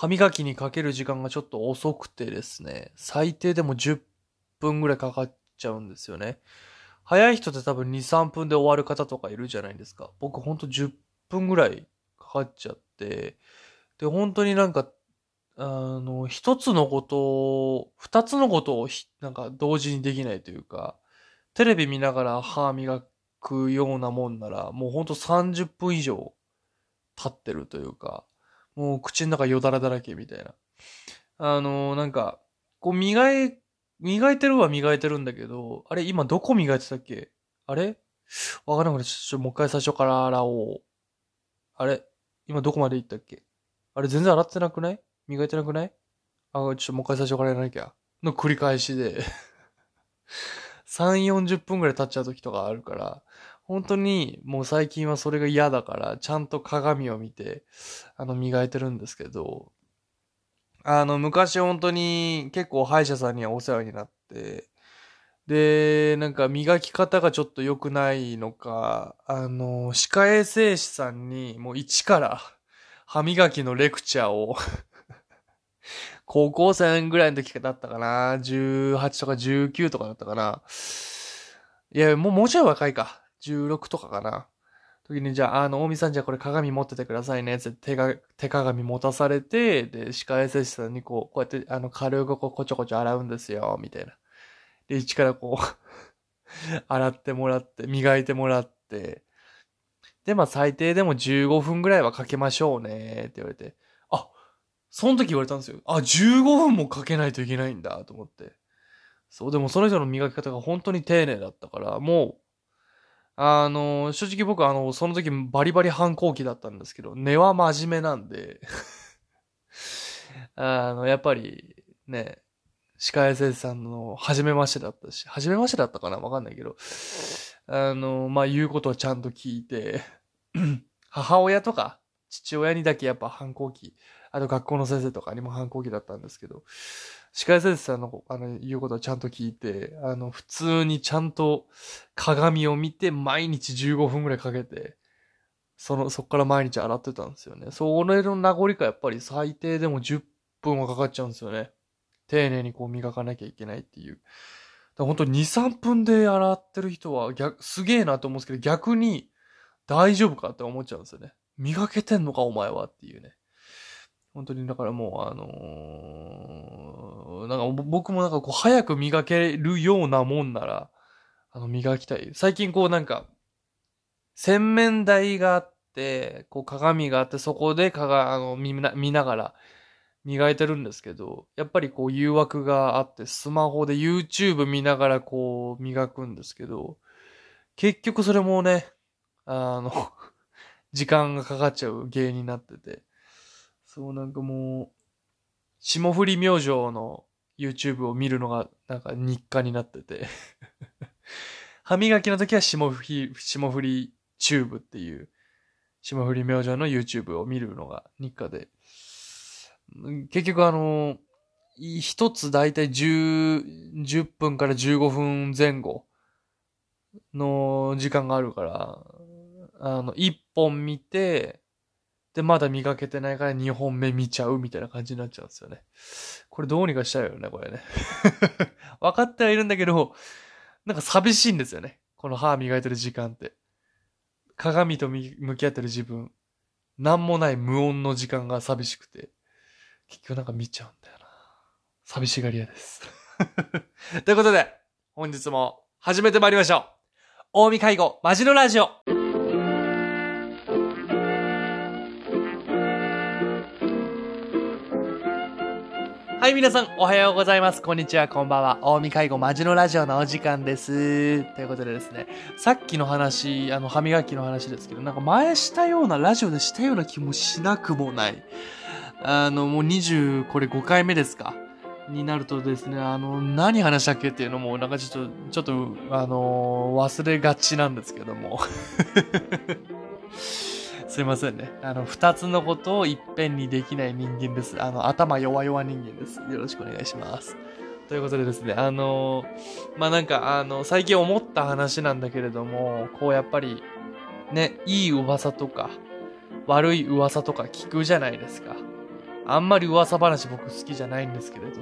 歯磨きにかける時間がちょっと遅くてですね、最低でも10分ぐらいかかっちゃうんですよね。早い人って多分2、3分で終わる方とかいるじゃないですか。僕ほんと10分ぐらいかかっちゃって、で、本当になんか、あの、一つのことを、二つのことをなんか同時にできないというか、テレビ見ながら歯磨くようなもんなら、もうほんと30分以上経ってるというか、もう口の中よだらだらけみたいな。あのー、なんか、こう磨い、磨いてるは磨いてるんだけど、あれ今どこ磨いてたっけ？あれ？わからなくて、ちょ、もう一回最初から洗おう。あれ？今どこまで行ったっけ？あれ全然洗ってなくない？磨いてなくない？あ、ちょっともう一回最初からやらなきゃ。の繰り返しで。3、40分くらい経っちゃう時とかあるから、本当にもう最近はそれが嫌だから、ちゃんと鏡を見て、あの、磨いてるんですけど、あの、昔本当に結構歯医者さんにはお世話になって、で、なんか磨き方がちょっと良くないのか、あの、歯科衛生士さんにもう一から歯磨きのレクチャーを 高校生ぐらいの時だったかな ?18 とか19とかだったかないや、もう、もうちょい若いか。16とかかな。時に、じゃあ、あの、大見さんじゃあこれ鏡持っててくださいね。って手が、手鏡持たされて、で、歯科衛生士さんにこう、こうやって、あの、軽くこう、こちょこちょ洗うんですよ、みたいな。で、一からこう 洗ってもらって、磨いてもらって、で、まあ、最低でも15分ぐらいはかけましょうね、って言われて。あ、その時言われたんですよ。あ、15分もかけないといけないんだ、と思って。そう、でもその人の磨き方が本当に丁寧だったから、もう、あの、正直僕あの、その時バリバリ反抗期だったんですけど、根は真面目なんで。あの、やっぱり、ね、歯科衛生士さんの初めましてだったし、初めましてだったかなわかんないけど、あの、まあ、言うことはちゃんと聞いて、母親とか父親にだけやっぱ反抗期、あと学校の先生とかにも反抗期だったんですけど、歯科衛生さんのあの言うことをちゃんと聞いて、あの、普通にちゃんと鏡を見て毎日15分くらいかけて、その、そっから毎日洗ってたんですよね。それの名残かやっぱり最低でも10分はかかっちゃうんですよね。丁寧にこう磨かなきゃいけないっていう。本当に2、3分で洗ってる人は逆、すげえなと思うんですけど、逆に大丈夫かって思っちゃうんですよね。磨けてんのかお前はっていうね。本当にだからもうあのー、なんか僕もなんかこう早く磨けるようなもんなら、あの磨きたい。最近こうなんか、洗面台があって、こう鏡があってそこでかが、あの見な見ながら磨いてるんですけど、やっぱりこう誘惑があってスマホで YouTube 見ながらこう磨くんですけど、結局それもね、あの時間がかかっちゃう原因になってて。そう、なんかもう、霜降り明星の YouTube を見るのがなんか日課になってて 歯磨きの時は霜降り、霜降りチューブっていう、霜降り明星の YouTube を見るのが日課で。結局あの、一つだいたい10、10分から15分前後の時間があるから、あの、一本見て、で、まだ磨けてないから二本目見ちゃうみたいな感じになっちゃうんですよね。これどうにかしたいよね、これね。分かってはいるんだけど、なんか寂しいんですよね。この歯磨いてる時間って。鏡と向き合ってる自分。なんもない無音の時間が寂しくて。結局なんか見ちゃうんだよな。寂しがり屋です。ということで、本日も始めてまいりましょう。大見介護、マジのラジオ。い、皆さん、おはようございます。こんにちは、こんばんは。大見介護マジのラジオのお時間です。ということでですね、さっきの話、あの、歯磨きの話ですけど、なんか前したような、ラジオでしたような気もしなくもない。あの、もう20、これ5回目ですか？になるとですね、あの、何話したっけっていうのも、なんかちょっと、ちょっと、あの忘れがちなんですけども。すいませんね。あの、二つのことをいっぺんにできない人間です。あの、頭弱々人間です。よろしくお願いします。ということでですね、あのまあ、なんか、あの、最近思った話なんだけれども、こうやっぱり、ね、いい噂とか、悪い噂とか聞くじゃないですか。あんまり噂話僕好きじゃないんですけれど、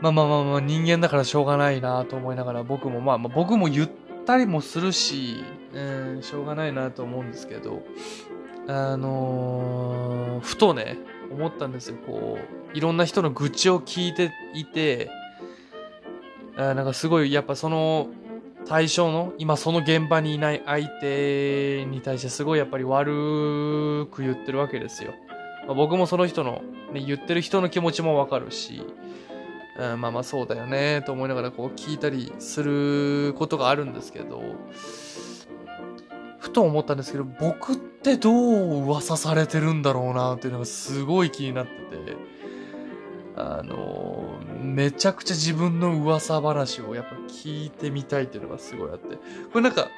まあまあまあまあ人間だからしょうがないなと思いながら僕もまあまあ僕も言ったりもするし、うん、しょうがないなと思うんですけど、あのー、ふとね、思ったんですよ。こう、いろんな人の愚痴を聞いていて、あなんかすごい、やっぱその対象の、今その現場にいない相手に対してすごいやっぱり悪く言ってるわけですよ。まあ、僕もその人の、ね、言ってる人の気持ちもわかるし、うん、まあまあそうだよね、と思いながらこう聞いたりすることがあるんですけど、ふと思ったんですけど、僕ってどう噂されてるんだろうなっていうのがすごい気になってて、あの、めちゃくちゃ自分の噂話をやっぱ聞いてみたいっていうのがすごいあって、これなんか、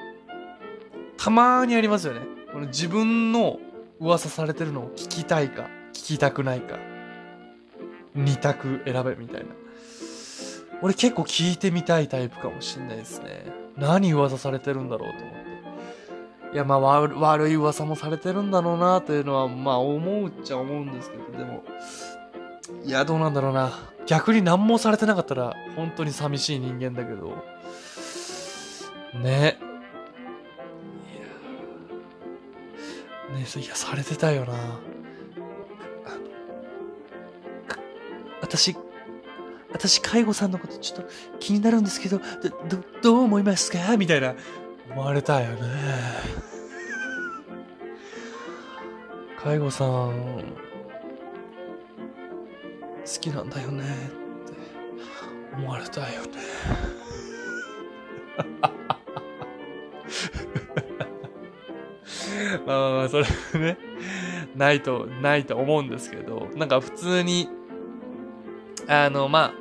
たまにありますよね。この自分の噂されてるのを聞きたいか、聞きたくないか、二択選べみたいな。俺結構聞いてみたいタイプかもしんないですね。何噂されてるんだろうと思って。いや、まあ悪い噂もされてるんだろうなというのは、まあ思うっちゃ思うんですけど、でも、いや、どうなんだろうな。逆に何もされてなかったら、本当に寂しい人間だけど、ね。いや、ねいや、されてたよな。私、私、介護さんのことちょっと気になるんですけど、ど、ど、どう思いますか？みたいな、思われたよね。介護さん、好きなんだよねって思われたよね。まあまあまあ、それね、ないと、ないと思うんですけど、なんか普通に、あの、まあ、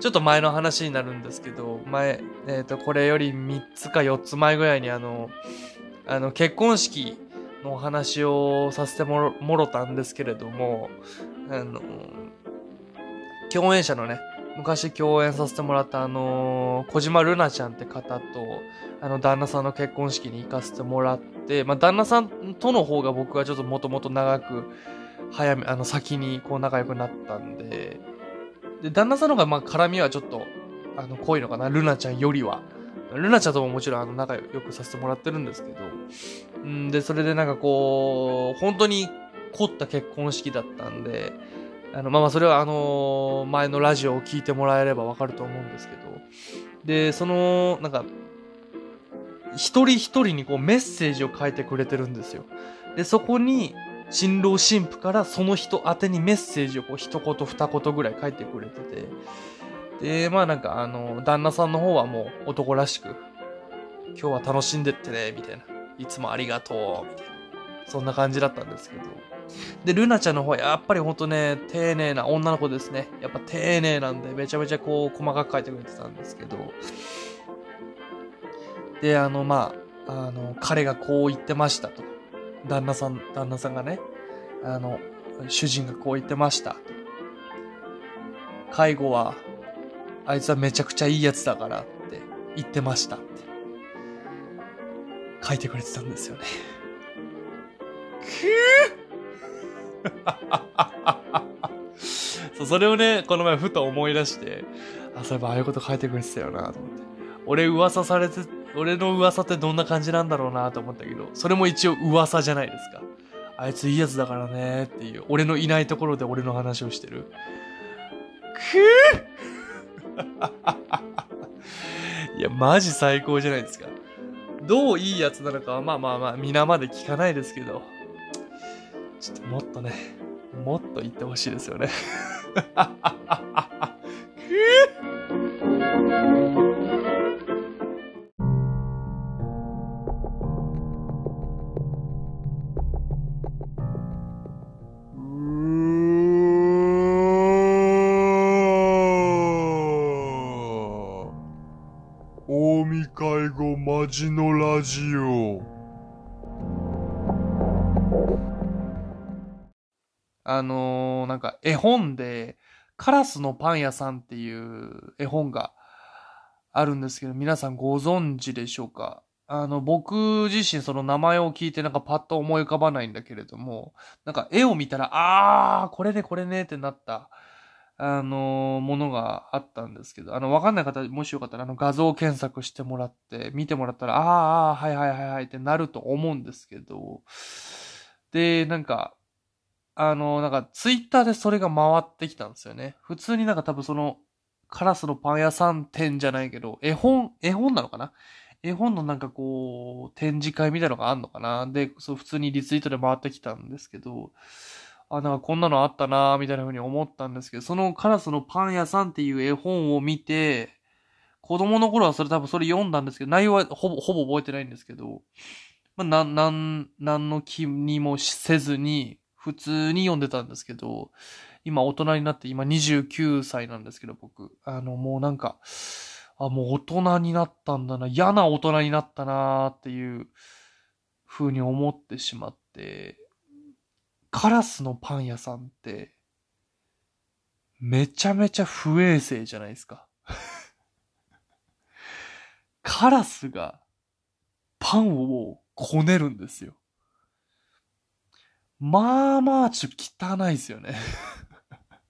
ちょっと前の話になるんですけど、前、えっ、ー、と、これより3つか4つ前ぐらいにあの、あの、結婚式のお話をさせてもろたんですけれども、あの、共演者のね、昔共演させてもらったあの、小島ルナちゃんって方と、あの、旦那さんの結婚式に行かせてもらって、まあ、旦那さんとの方が僕はちょっともともと長く、早め、あの、先にこう仲良くなったんで、で、旦那さんの方がまあ絡みはちょっと、あの、濃いのかな、ルナちゃんよりは。ルナちゃんとももちろんあの仲良くさせてもらってるんですけど、んで、それでなんかこう、本当に凝った結婚式だったんで、あの、まあまあ、それはあの、前のラジオを聞いてもらえればわかると思うんですけど、で、その、なんか、一人一人にこうメッセージを書いてくれてるんですよ。で、そこに、新郎新婦からその人宛てにメッセージをこう一言二言ぐらい書いてくれてて、で、まあなんかあの、旦那さんの方はもう男らしく、今日は楽しんでってね、みたいな。いつもありがとう、みたいな。そんな感じだったんですけど。で、ルナちゃんの方はやっぱりほんとね、丁寧な女の子ですね。やっぱ丁寧なんで、めちゃめちゃこう、細かく書いてくれてたんですけど。で、あの、まあ、あの、彼がこう言ってましたとか。旦那さん、旦那さんがね、あの、主人がこう言ってました。介護は、あいつはめちゃくちゃいいやつだからって言ってましたって書いてくれてたんですよね。そう、それをね、この前ふと思い出して、あ、そういえばああいうこと書いてくれてたよなと思って。俺噂されて、俺の噂ってどんな感じなんだろうなと思ったけど、それも一応噂じゃないですか。あいついいやつだからねっていう、俺のいないところで俺の話をしてる。くぅ いや、マジ最高じゃないですか。どういいやつなのかはまあまあまあ皆まで聞かないですけど、ちょっともっとね、もっと言ってほしいですよね。近 護マジのラジオ。あのー、なんか絵本で、カラスのパン屋さんっていう絵本があるんですけど、皆さんご存知でしょうか？あの、僕自身その名前を聞いてなんかパッと思い浮かばないんだけれども、なんか絵を見たら、あー、これね、これねってなった、あのものがあったんですけど、あの、わかんない方、もしよかったら、あの、画像検索してもらって、見てもらったら、あー、あ、はいはいはいはいってなると思うんですけど、で、なんか、あの、なんか、ツイッターでそれが回ってきたんですよね。普通になんか多分その、カラスのパン屋さん店じゃないけど、絵本、絵本なのかな？絵本のなんかこう、展示会みたいなのがあんのかな？で、そう、普通にリツイートで回ってきたんですけど、あ、なんかこんなのあったなみたいな風に思ったんですけど、そのカラスのパン屋さんっていう絵本を見て、子供の頃はそれ多分それ読んだんですけど、内容はほぼ、ほぼ覚えてないんですけど、まあ、なん、なん、なんの気にもせずに、普通に読んでたんですけど、今大人になって、今29歳なんですけど、僕。あの、もうなんか、あ、もう大人になったんだな、嫌な大人になったなっていう風に思ってしまって、カラスのパン屋さんって、めちゃめちゃ不衛生じゃないですか。カラスがパンをこねるんですよ。まあまあ、ちょっと汚いですよね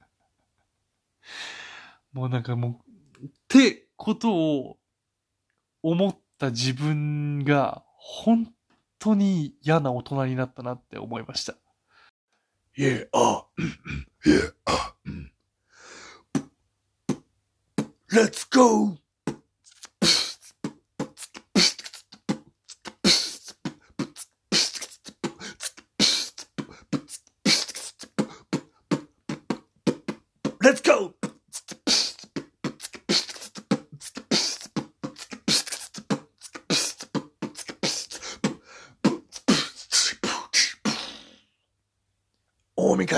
もうなんかもう、ってことを思った自分が本当に嫌な大人になったなって思いました。Yeah, uh, あ、yeah, uh, mm. Let's go! Let's go!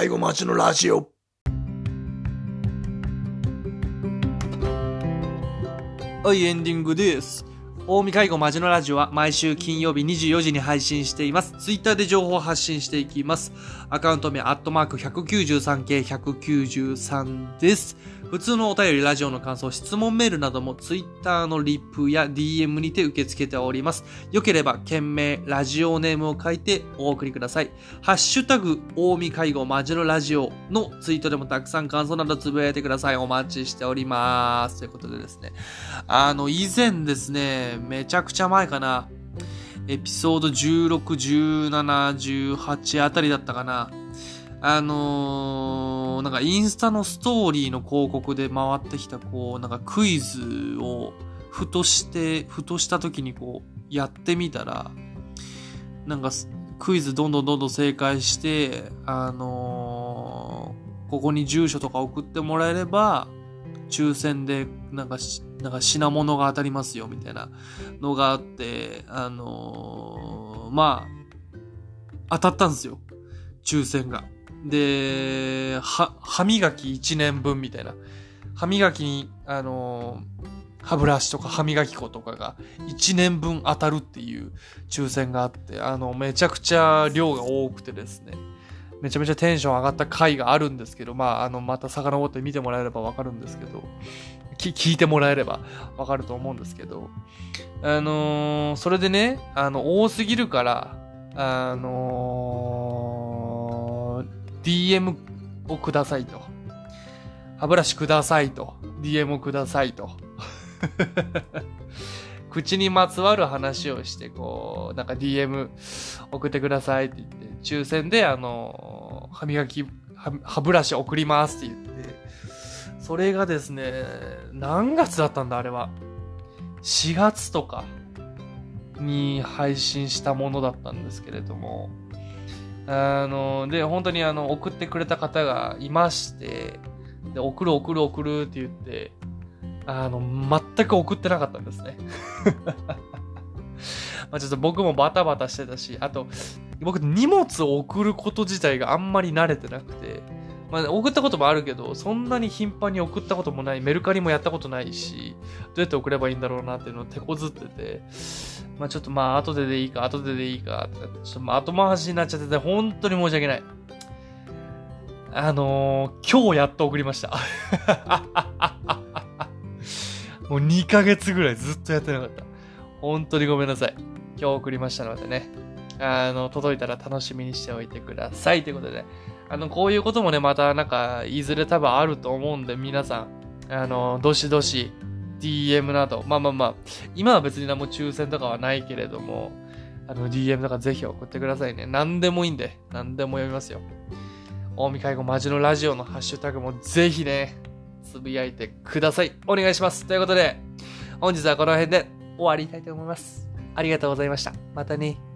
近江介護町のラジオ。はい、エンディングです。近江介護マジのラジオは毎週金曜日24時に配信しています。ツイッターで情報を発信していきます。アカウント名、アットマーク 193K193 です。普通のお便り、ラジオの感想、質問メールなどもツイッターのリップや DM にて受け付けております。よければ、件名、ラジオネームを書いてお送りください。ハッシュタグ、大見介護マジのラジオのツイートでもたくさん感想などつぶやいてください。お待ちしております。ということでですね。あの、以前ですね、めちゃくちゃ前かな。エピソード16、17、18あたりだったかな。あのー、なんかインスタのストーリーの広告で回ってきた、こう、なんかクイズを、ふとして、ふとした時にこう、やってみたら、なんか、クイズどんどんどんどん正解して、あのー、ここに住所とか送ってもらえれば、抽選で、なんか、なんか品物が当たりますよ、みたいなのがあって、あのー、まあ、当たったんですよ。抽選が。で、は、歯磨き1年分みたいな。歯磨きに、あのー、歯ブラシとか歯磨き粉とかが1年分当たるっていう抽選があって、あの、めちゃくちゃ量が多くてですね。めちゃめちゃテンション上がった回があるんですけど、まあ、あの、また遡って見てもらえればわかるんですけど、聞いてもらえれば わかると思うんですけど、あのー、それでね、あの、多すぎるから、あのー DM をくださいと。歯ブラシくださいと。DM をくださいと。口にまつわる話をして、こう、なんか DM 送ってくださいって言って、抽選で、あの、歯磨き、歯ブラシ送りますって言って、それがですね、何月だったんだ、あれは。4月とかに配信したものだったんですけれども、あの、で、本当にあの、送ってくれた方がいまして、で、送る送る送るって言って、あの、全く送ってなかったんですね。まあちょっと僕もバタバタしてたし、あと、僕荷物を送ること自体があんまり慣れてなくて、まあ、送ったこともあるけど、そんなに頻繁に送ったこともない、メルカリもやったことないし、どうやって送ればいいんだろうなっていうのを手こずってて、まあちょっとまあ後ででいいか、後ででいいか、ちょっとまあ後回しになっちゃってて、本当に申し訳ない。あのー、今日やっと送りました。もう2ヶ月ぐらいずっとやってなかった。本当にごめんなさい。今日送りましたのでね、あの、届いたら楽しみにしておいてください。ということで、あの、こういうこともね、またなんか、いずれ多分あると思うんで、皆さん、あの、どしどし、DM など、まあまあまあ、今は別に何も抽選とかはないけれども、あの、DM とかぜひ送ってくださいね。何でもいいんで、何でも読みますよ。大見介護マジのラジオのハッシュタグもぜひね、つぶやいてください。お願いします。ということで、本日はこの辺で終わりたいと思います。ありがとうございました。またね。